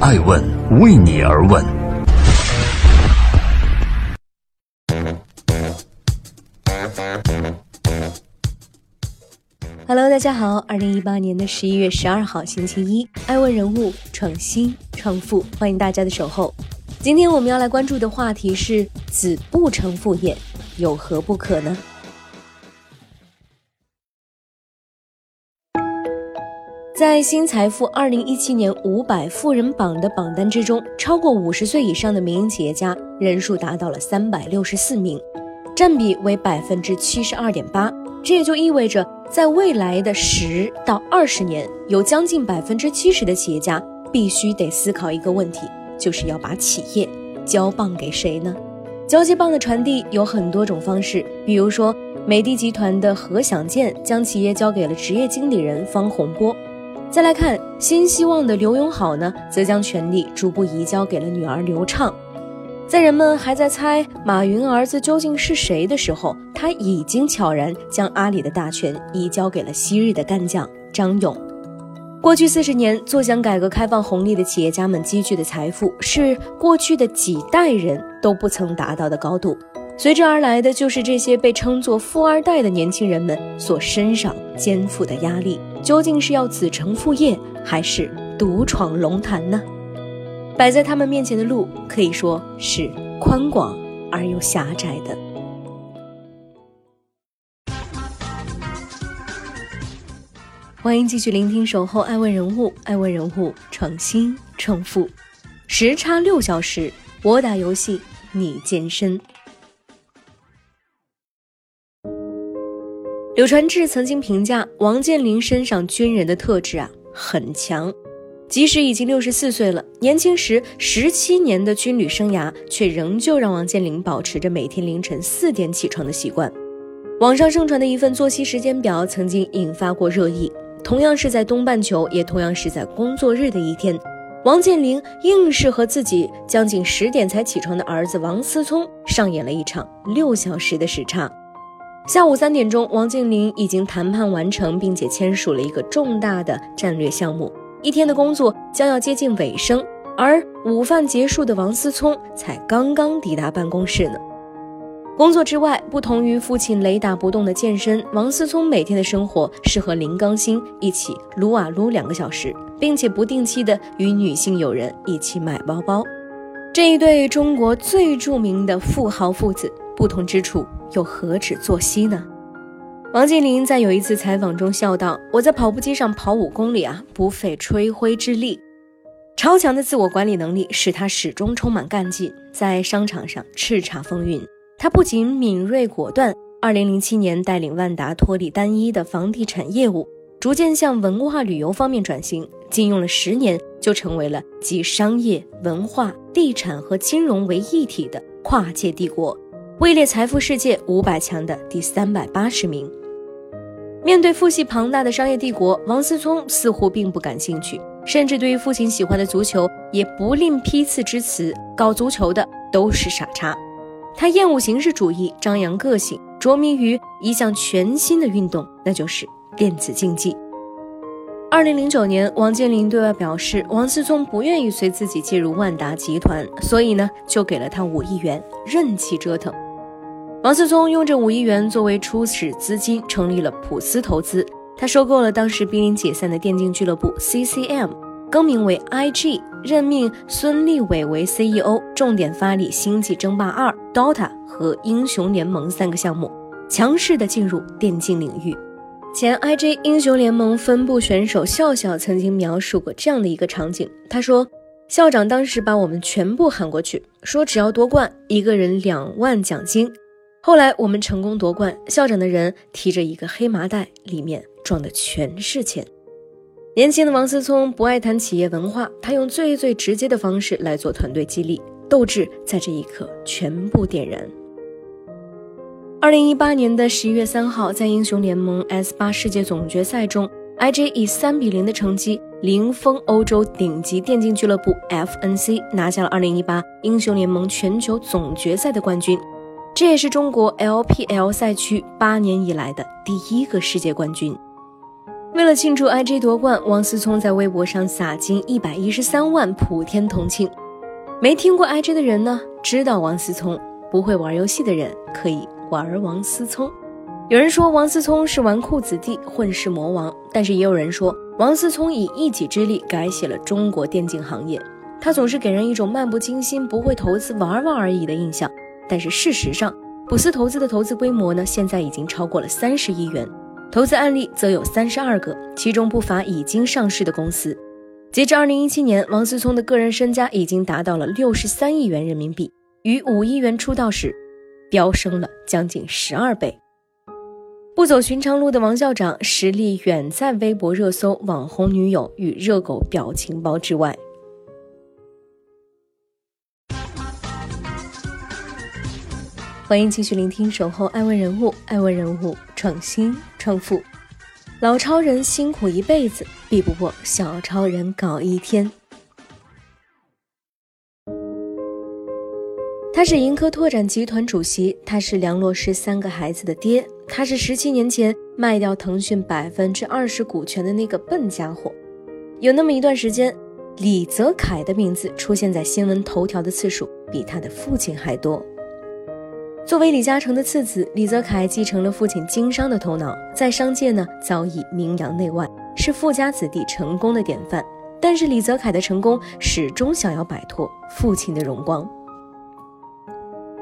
爱问为你而问。Hello，大家好，二零一八年的十一月十二号星期一，爱问人物创新创富，欢迎大家的守候。今天我们要来关注的话题是子不成父业，有何不可呢？在新财富二零一七年五百富人榜的榜单之中，超过五十岁以上的民营企业家人数达到了三百六十四名，占比为百分之七十二点八。这也就意味着，在未来的十到二十年，有将近百分之七十的企业家必须得思考一个问题，就是要把企业交棒给谁呢？交接棒的传递有很多种方式，比如说美的集团的何享健将企业交给了职业经理人方洪波，再来看新希望的刘永好呢，则将权力逐步移交给了女儿刘畅。在人们还在猜马云儿子究竟是谁的时候，他已经悄然将阿里的大权移交给了昔日的干将张勇。过去四十年，坐享改革开放红利的企业家们积聚的财富，是过去的几代人都不曾达到的高度。随之而来的，就是这些被称作富二代的年轻人们所身上肩负的压力。究竟是要子承父业，还是独闯龙潭呢？摆在他们面前的路可以说是宽广而又狭窄的。欢迎继续聆听《守候爱问人物》，爱问人物创新创富，时差六小时，我打游戏，你健身。柳传志曾经评价王健林身上军人的特质啊很强。即使已经六十四岁了，年轻时十七年的军旅生涯，却仍旧让王健林保持着每天凌晨四点起床的习惯。网上盛传的一份作息时间表曾经引发过热议。同样是在东半球，也同样是在工作日的一天，王健林硬是和自己将近十点才起床的儿子王思聪上演了一场六小时的时差。下午三点钟，王健林已经谈判完成，并且签署了一个重大的战略项目。一天的工作将要接近尾声，而午饭结束的王思聪才刚刚抵达办公室呢。工作之外，不同于父亲雷打不动的健身，王思聪每天的生活是和林刚星一起撸啊撸两个小时，并且不定期的与女性友人一起买包包。这一对中国最著名的富豪父子，不同之处又何止作息呢？王健林在有一次采访中笑道：“我在跑步机上跑五公里啊，不费吹灰之力。超强的自我管理能力使他始终充满干劲，在商场上叱咤风云。他不仅敏锐果断，2007年带领万达脱离单一的房地产业务，逐渐向文化旅游方面转型，仅用了十年就成为了集商业、文化、地产和金融为一体的跨界帝国，位列财富世界五百强的第三百八十名。”面对父系庞大的商业帝国，王思聪似乎并不感兴趣，甚至对于父亲喜欢的足球也不吝批次之词。搞足球的都是傻叉。他厌恶形式主义，张扬个性，着迷于一项全新的运动，那就是电子竞技。二零零九年，王健林对外表示，王思聪不愿意随自己进入万达集团，所以呢，就给了他五亿元，任其折腾。王思聪用这五亿元作为初始资金，成立了普思投资。他收购了当时濒临解散的电竞俱乐部 CCM，更名为 IG，任命孙立伟为 CEO，重点发力《星际争霸二》、DOTA 和《英雄联盟》三个项目，强势的进入电竞领域。前 IG 英雄联盟分部选手笑笑曾经描述过这样的一个场景，他说：“校长当时把我们全部喊过去，说只要夺冠，一个人两万奖金。”后来我们成功夺冠，校长的人提着一个黑麻袋，里面装的全是钱。年轻的王思聪不爱谈企业文化，他用最最直接的方式来做团队激励，斗志在这一刻全部点燃。二零一八年的十一月三号，在英雄联盟 S 八世界总决赛中，IG 以三比零的成绩零封欧洲顶级电竞俱乐部 FNC，拿下了二零一八英雄联盟全球总决赛的冠军。这也是中国 LPL 赛区八年以来的第一个世界冠军。为了庆祝 IG 夺冠，王思聪在微博上撒金一百一十三万，普天同庆。没听过 IG 的人呢，知道王思聪；不会玩游戏的人可以玩王思聪。有人说王思聪是纨绔子弟、混世魔王，但是也有人说王思聪以一己之力改写了中国电竞行业。他总是给人一种漫不经心、不会投资、玩玩而已的印象。但是事实上，普思投资的投资规模呢，现在已经超过了三十亿元。投资案例则有三十二个，其中不乏已经上市的公司。截至二零一七年，王思聪的个人身家已经达到了六十三亿元人民币，与五亿元出道时飙升了将近十二倍。不走寻常路的王校长，实力远在微博热搜、网红女友与热狗表情包之外。欢迎继续聆听《守候爱问人物》，爱问人物创新创富。老超人辛苦一辈子，比不过小超人搞一天。他是盈科拓展集团主席，他是梁洛施三个孩子的爹，他是十七年前卖掉腾讯百分之二十股权的那个笨家伙。有那么一段时间，李泽楷的名字出现在新闻头条的次数比他的父亲还多。作为李嘉诚的次子，李泽楷继承了父亲经商的头脑，在商界呢早已名扬内外，是富家子弟成功的典范。但是李泽楷的成功始终想要摆脱父亲的荣光。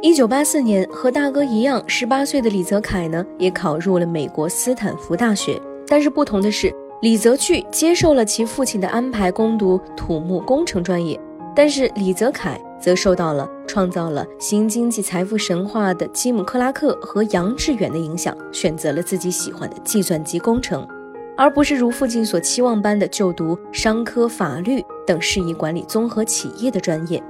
一九八四年，和大哥一样，十八岁的李泽楷呢也考入了美国斯坦福大学。但是不同的是，李泽钜接受了其父亲的安排，攻读土木工程专业。但是李泽楷则受到了创造了新经济财富神话的基姆·克拉克和杨致远的影响，选择了自己喜欢的计算机工程，而不是如父亲所期望般的就读商科、法律等适宜管理综合企业的专业。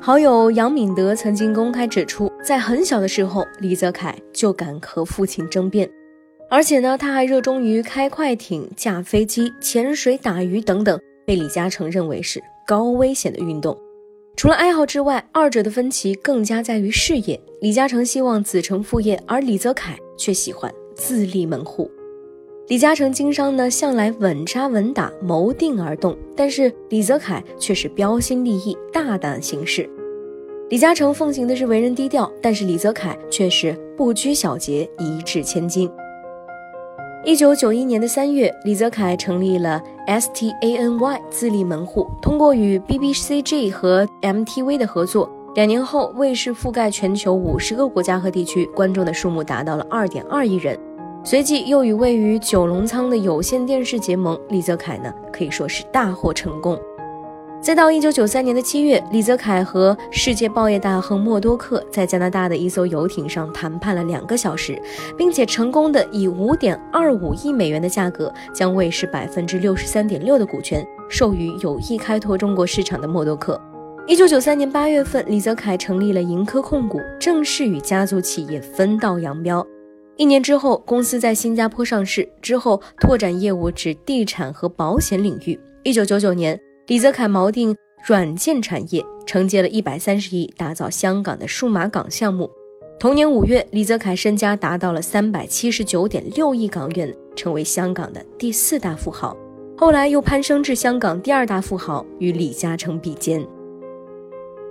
好友杨敏德曾经公开指出，在很小的时候，李泽楷就敢和父亲争辩，而且呢，他还热衷于开快艇、驾飞机、潜水、打鱼等等，被李嘉诚认为是。高危险的运动，除了爱好之外，二者的分歧更加在于事业。李嘉诚希望子承父业，而李泽楷却喜欢自立门户。李嘉诚经商呢，向来稳扎稳打，谋定而动；但是李泽楷却是标新立异，大胆行事。李嘉诚奉行的是为人低调，但是李泽楷却是不拘小节，一掷千金。一九九一年的三月，李泽楷成立了 STANY 自立门户，通过与 BBCG 和 MTV 的合作，两年后卫视覆盖全球五十个国家和地区，观众的数目达到了二点二亿人。随即又与位于九龙仓的有线电视结盟，李泽楷呢可以说是大获成功。再到一九九三年的七月，李泽楷和世界报业大亨默多克在加拿大的一艘游艇上谈判了两个小时，并且成功的以五点二五亿美元的价格将卫视百分之六十三点六的股权授予有意开拓中国市场的默多克。一九九三年八月份，李泽楷成立了盈科控股，正式与家族企业分道扬镳。一年之后，公司在新加坡上市，之后拓展业务至地产和保险领域。一九九九年。李泽楷锚定软件产业，承接了一百三十亿打造香港的数码港项目。同年五月，李泽楷身家达到了三百七十九点六亿港元，成为香港的第四大富豪。后来又攀升至香港第二大富豪，与李嘉诚比肩。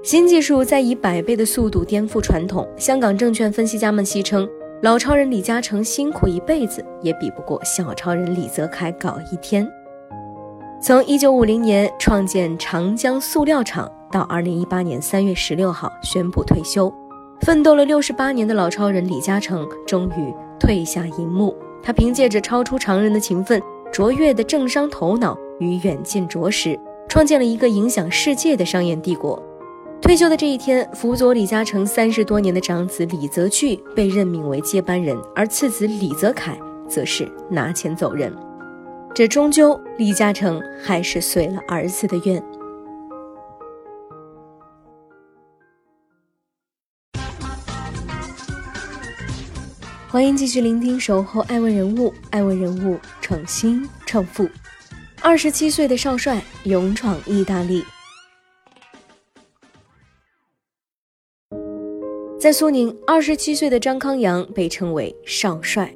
新技术在以百倍的速度颠覆传统。香港证券分析家们戏称，老超人李嘉诚辛苦一辈子，也比不过小超人李泽楷搞一天。从一九五零年创建长江塑料厂，到二零一八年三月十六号宣布退休，奋斗了六十八年的老超人李嘉诚终于退下荧幕。他凭借着超出常人的勤奋、卓越的政商头脑与远见卓识，创建了一个影响世界的商业帝国。退休的这一天，辅佐李嘉诚三十多年的长子李泽钜被任命为接班人，而次子李泽楷则是拿钱走人。这终究，李嘉诚还是遂了儿子的愿。欢迎继续聆听《守候爱问人物》，爱问人物创新创富。二十七岁的少帅勇闯意大利，在苏宁，二十七岁的张康阳被称为少帅。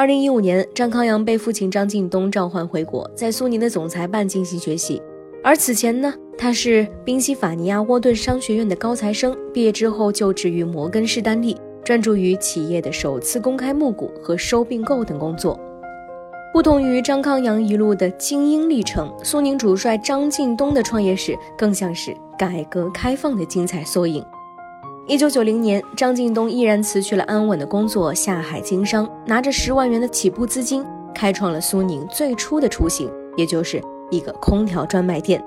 二零一五年，张康阳被父亲张近东召唤回国，在苏宁的总裁办进行学习。而此前呢，他是宾夕法尼亚沃顿商学院的高材生，毕业之后就职于摩根士丹利，专注于企业的首次公开募股和收并购等工作。不同于张康阳一路的精英历程，苏宁主帅张近东的创业史更像是改革开放的精彩缩影。一九九零年，张近东毅然辞去了安稳的工作，下海经商，拿着十万元的起步资金，开创了苏宁最初的雏形，也就是一个空调专卖店。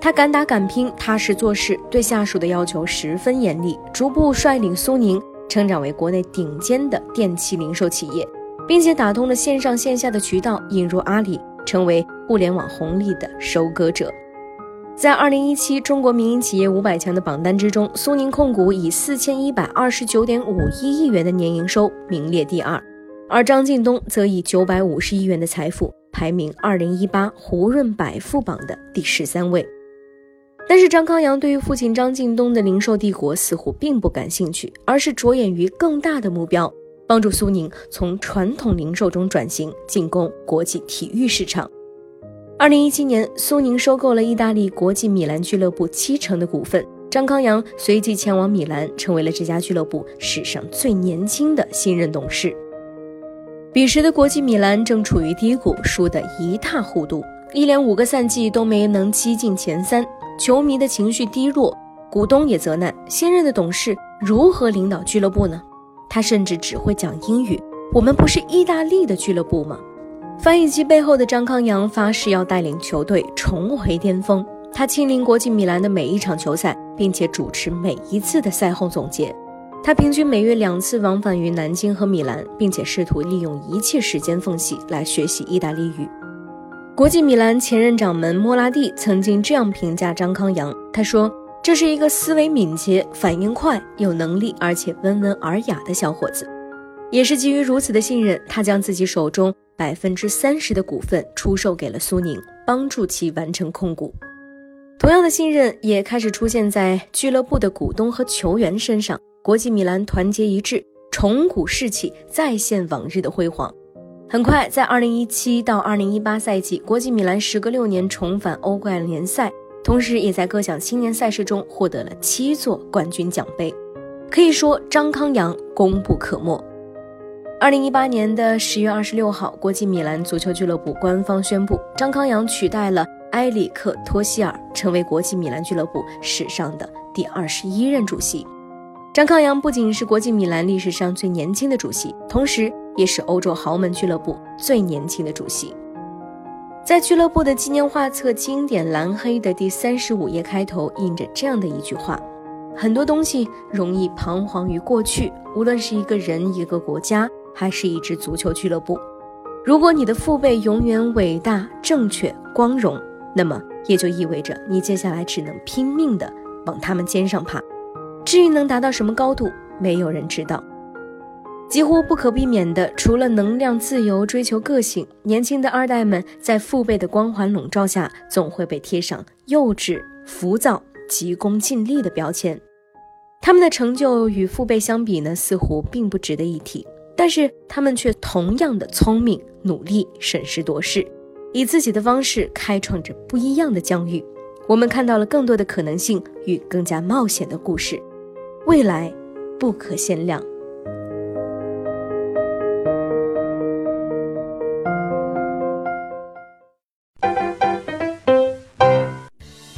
他敢打敢拼，踏实做事，对下属的要求十分严厉，逐步率领苏宁成长为国内顶尖的电器零售企业，并且打通了线上线下的渠道，引入阿里，成为互联网红利的收割者。在二零一七中国民营企业五百强的榜单之中，苏宁控股以四千一百二十九点五一亿元的年营收名列第二，而张近东则以九百五十亿元的财富排名二零一八胡润百富榜的第十三位。但是张康阳对于父亲张近东的零售帝国似乎并不感兴趣，而是着眼于更大的目标，帮助苏宁从传统零售中转型，进攻国际体育市场。二零一七年，苏宁收购了意大利国际米兰俱乐部七成的股份，张康阳随即前往米兰，成为了这家俱乐部史上最年轻的新任董事。彼时的国际米兰正处于低谷，输得一塌糊涂，一连五个赛季都没能踢进前三，球迷的情绪低落，股东也责难新任的董事如何领导俱乐部呢？他甚至只会讲英语，我们不是意大利的俱乐部吗？翻译机背后的张康阳发誓要带领球队重回巅峰。他亲临国际米兰的每一场球赛，并且主持每一次的赛后总结。他平均每月两次往返于南京和米兰，并且试图利用一切时间缝隙来学习意大利语。国际米兰前任掌门莫拉蒂曾经这样评价张康阳：“他说，这是一个思维敏捷、反应快、有能力而且温文尔雅的小伙子。”也是基于如此的信任，他将自己手中。百分之三十的股份出售给了苏宁，帮助其完成控股。同样的信任也开始出现在俱乐部的股东和球员身上。国际米兰团结一致，重鼓士气，再现往日的辉煌。很快，在二零一七到二零一八赛季，国际米兰时隔六年重返欧冠联赛，同时也在各项青年赛事中获得了七座冠军奖杯。可以说，张康阳功不可没。二零一八年的十月二十六号，国际米兰足球俱乐部官方宣布，张康阳取代了埃里克·托希尔，成为国际米兰俱乐部史上的第二十一任主席。张康阳不仅是国际米兰历史上最年轻的主席，同时也是欧洲豪门俱乐部最年轻的主席。在俱乐部的纪念画册经典蓝黑的第三十五页开头，印着这样的一句话：很多东西容易彷徨于过去，无论是一个人、一个国家。还是一支足球俱乐部。如果你的父辈永远伟大、正确、光荣，那么也就意味着你接下来只能拼命的往他们肩上爬。至于能达到什么高度，没有人知道。几乎不可避免的，除了能量、自由、追求个性，年轻的二代们在父辈的光环笼罩下，总会被贴上幼稚、浮躁、急功近利的标签。他们的成就与父辈相比呢，似乎并不值得一提。但是他们却同样的聪明、努力、审时度势，以自己的方式开创着不一样的疆域。我们看到了更多的可能性与更加冒险的故事，未来不可限量。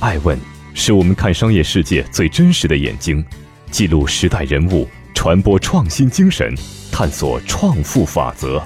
爱问是我们看商业世界最真实的眼睛，记录时代人物，传播创新精神。探索创富法则。